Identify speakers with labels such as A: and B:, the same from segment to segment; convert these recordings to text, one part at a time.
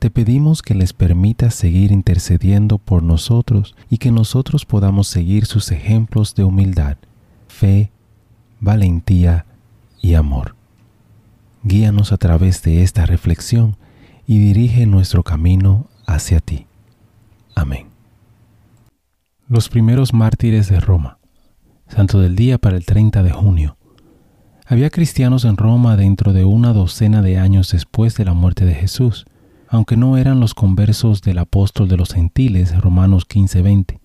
A: Te pedimos que les permitas seguir intercediendo por nosotros y que nosotros podamos seguir sus ejemplos de humildad, fe, valentía y amor. Guíanos a través de esta reflexión y dirige nuestro camino hacia ti. Amén. Los primeros mártires de Roma. Santo del día para el 30 de junio. Había cristianos en Roma dentro de una docena de años después de la muerte de Jesús aunque no eran los conversos del apóstol de los gentiles, Romanos 15:20.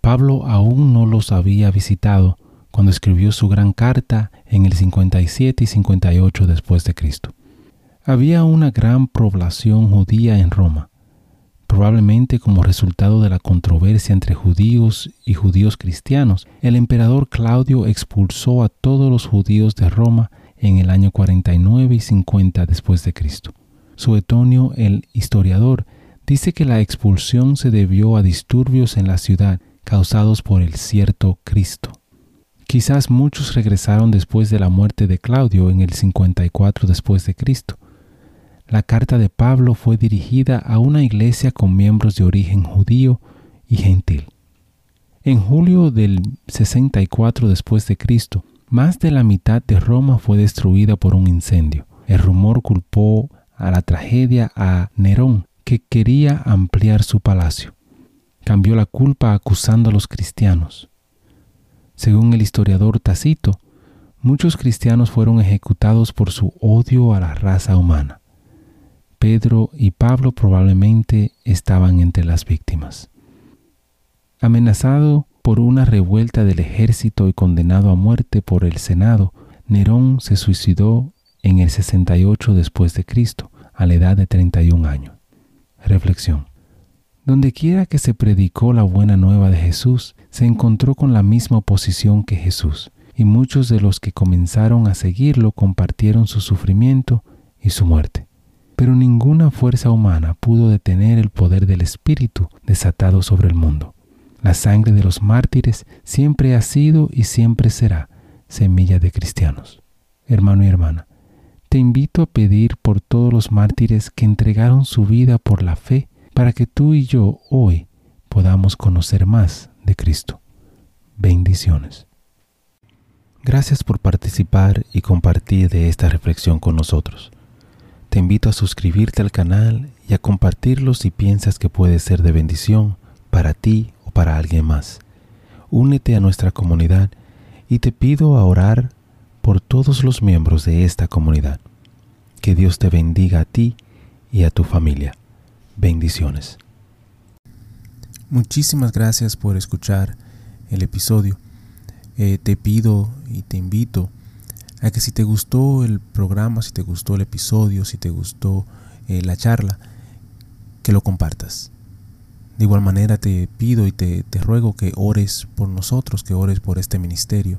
A: Pablo aún no los había visitado cuando escribió su gran carta en el 57 y 58 después de Cristo. Había una gran población judía en Roma, probablemente como resultado de la controversia entre judíos y judíos cristianos. El emperador Claudio expulsó a todos los judíos de Roma en el año 49 y 50 después de Cristo. Suetonio el historiador dice que la expulsión se debió a disturbios en la ciudad causados por el cierto Cristo. Quizás muchos regresaron después de la muerte de Claudio en el 54 después de Cristo. La carta de Pablo fue dirigida a una iglesia con miembros de origen judío y gentil. En julio del 64 después de Cristo, más de la mitad de Roma fue destruida por un incendio. El rumor culpó a la tragedia a Nerón, que quería ampliar su palacio. Cambió la culpa acusando a los cristianos. Según el historiador Tacito, muchos cristianos fueron ejecutados por su odio a la raza humana. Pedro y Pablo probablemente estaban entre las víctimas. Amenazado por una revuelta del ejército y condenado a muerte por el Senado, Nerón se suicidó en el 68 después de Cristo, a la edad de 31 años. Reflexión. Donde quiera que se predicó la buena nueva de Jesús, se encontró con la misma oposición que Jesús, y muchos de los que comenzaron a seguirlo compartieron su sufrimiento y su muerte. Pero ninguna fuerza humana pudo detener el poder del Espíritu desatado sobre el mundo. La sangre de los mártires siempre ha sido y siempre será semilla de cristianos. Hermano y hermana, te invito a pedir por todos los mártires que entregaron su vida por la fe para que tú y yo hoy podamos conocer más de Cristo. Bendiciones. Gracias por participar y compartir de esta reflexión con nosotros. Te invito a suscribirte al canal y a compartirlo si piensas que puede ser de bendición para ti o para alguien más. Únete a nuestra comunidad y te pido a orar por todos los miembros de esta comunidad. Que Dios te bendiga a ti y a tu familia. Bendiciones. Muchísimas gracias por escuchar el episodio. Eh, te pido y te invito a que si te gustó el programa, si te gustó el episodio, si te gustó eh, la charla, que lo compartas. De igual manera te pido y te ruego que ores por nosotros, que ores por este ministerio